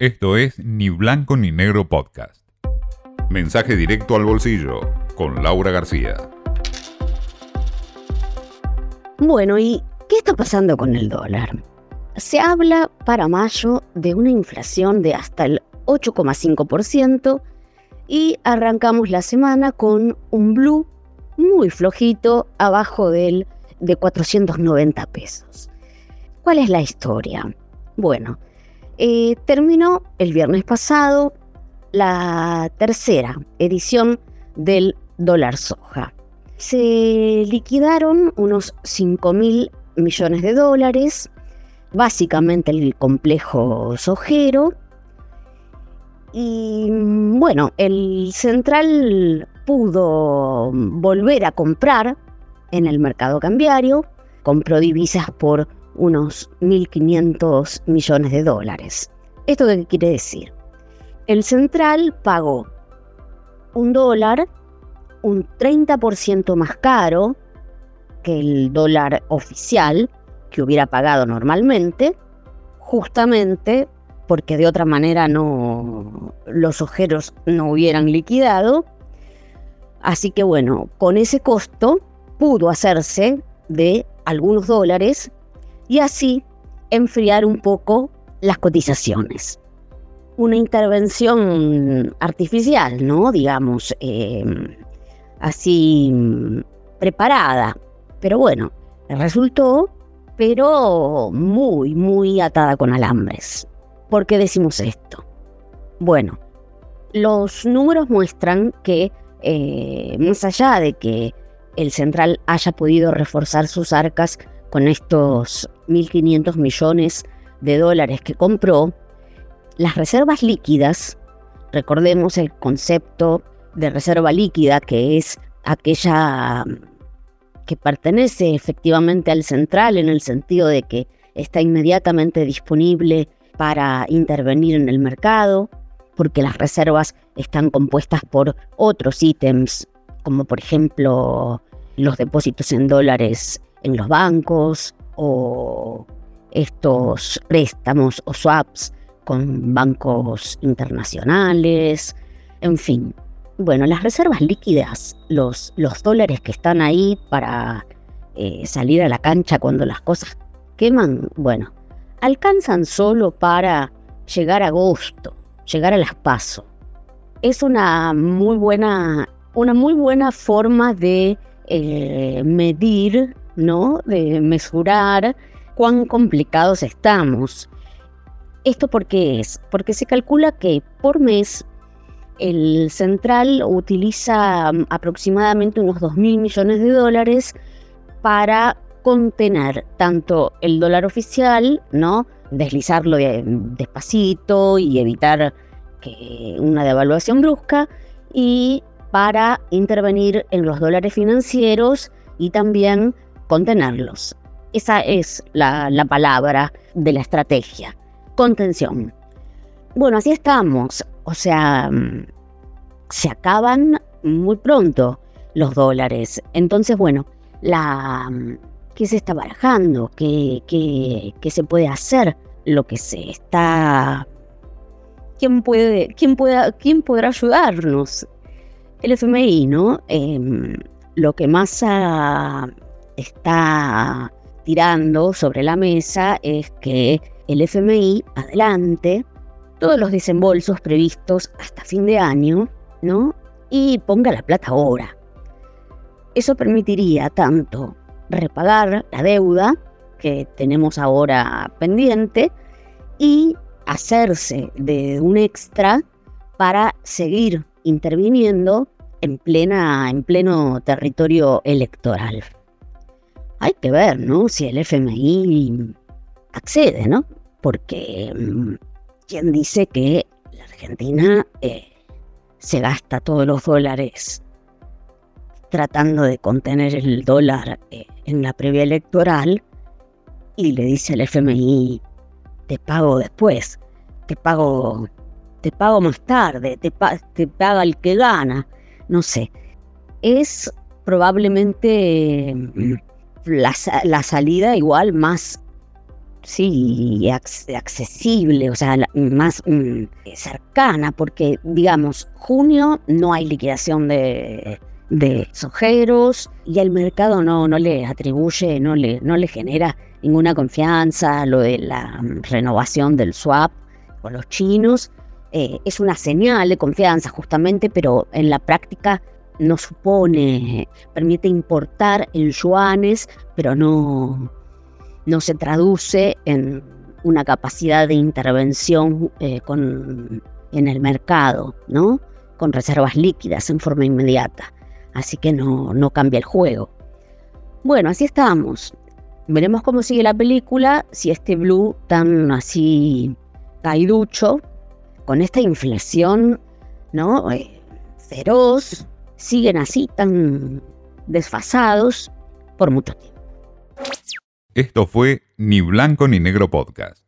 Esto es Ni Blanco ni Negro Podcast. Mensaje directo al bolsillo con Laura García. Bueno, ¿y qué está pasando con el dólar? Se habla para mayo de una inflación de hasta el 8,5% y arrancamos la semana con un blue muy flojito abajo del de 490 pesos. ¿Cuál es la historia? Bueno, eh, terminó el viernes pasado la tercera edición del dólar soja. Se liquidaron unos 5 mil millones de dólares, básicamente el complejo sojero. Y bueno, el central pudo volver a comprar en el mercado cambiario, compró divisas por unos 1.500 millones de dólares. ¿Esto qué quiere decir? El central pagó un dólar un 30% más caro que el dólar oficial que hubiera pagado normalmente, justamente porque de otra manera no los ojeros no hubieran liquidado. Así que bueno, con ese costo pudo hacerse de algunos dólares y así enfriar un poco las cotizaciones. Una intervención artificial, ¿no? Digamos, em, así preparada. Pero bueno, resultó, pero muy, muy atada con alambres. ¿Por qué decimos esto? Bueno, los números muestran que eh, más allá de que el central haya podido reforzar sus arcas con estos 1.500 millones de dólares que compró, las reservas líquidas, recordemos el concepto de reserva líquida, que es aquella que pertenece efectivamente al central en el sentido de que está inmediatamente disponible para intervenir en el mercado, porque las reservas están compuestas por otros ítems, como por ejemplo los depósitos en dólares en los bancos o estos préstamos o swaps con bancos internacionales, en fin. Bueno, las reservas líquidas, los, los dólares que están ahí para eh, salir a la cancha cuando las cosas queman, bueno, alcanzan solo para llegar a agosto, llegar a las pasos. Es una muy buena, una muy buena forma de eh, medir ¿no? De mesurar cuán complicados estamos. ¿Esto por qué es? Porque se calcula que por mes el central utiliza mm, aproximadamente unos 2 mil millones de dólares para contener tanto el dólar oficial, ¿no? Deslizarlo despacito y evitar que una devaluación brusca, y para intervenir en los dólares financieros y también contenerlos. Esa es la, palabra de la estrategia, contención. Bueno, así estamos. O sea, mm, se acaban muy pronto los dólares. Entonces, bueno, la, mm, ¿qué se está barajando? ¿Qué, qué, se puede hacer? Lo que se está... ¿Quién, puede, quién, pueda, quién podrá ayudarnos? El FMI, ¿no? Em, lo que más ha está tirando sobre la mesa es que el FMI adelante todos los desembolsos previstos hasta fin de año, ¿no? Y ponga la plata ahora. Eso permitiría tanto repagar la deuda que tenemos ahora pendiente y hacerse de un extra para seguir interviniendo en, plena, en pleno territorio electoral hay que ver, ¿no? Si el FMI accede, ¿no? Porque mm, quien dice que la Argentina eh, se gasta todos los dólares tratando de contener el dólar eh, en la previa electoral y le dice al FMI, te pago después, te pago, te pago más tarde, te, te paga el que gana, no sé. Es probablemente mm, la, salida igual más sí, accesible, o sea, más mm, cercana, porque, digamos, junio no hay liquidación de, de sojeros y el mercado no, no le atribuye, no le, no le genera ninguna confianza, lo de la renovación del swap con los chinos. Eh, es una señal de confianza justamente, pero en la práctica no supone, permite importar en yuanes, pero no, no se traduce en una capacidad de intervención eh, con, en el mercado, ¿no? con reservas líquidas en forma inmediata. Así que no, no cambia el juego. Bueno, así estamos. Veremos cómo sigue la película, si este blue tan así caiducho, con esta inflación, ¿no? Eh, feroz, siguen así tan desfasados por mucho tiempo. Esto fue Ni Blanco ni Negro Podcast.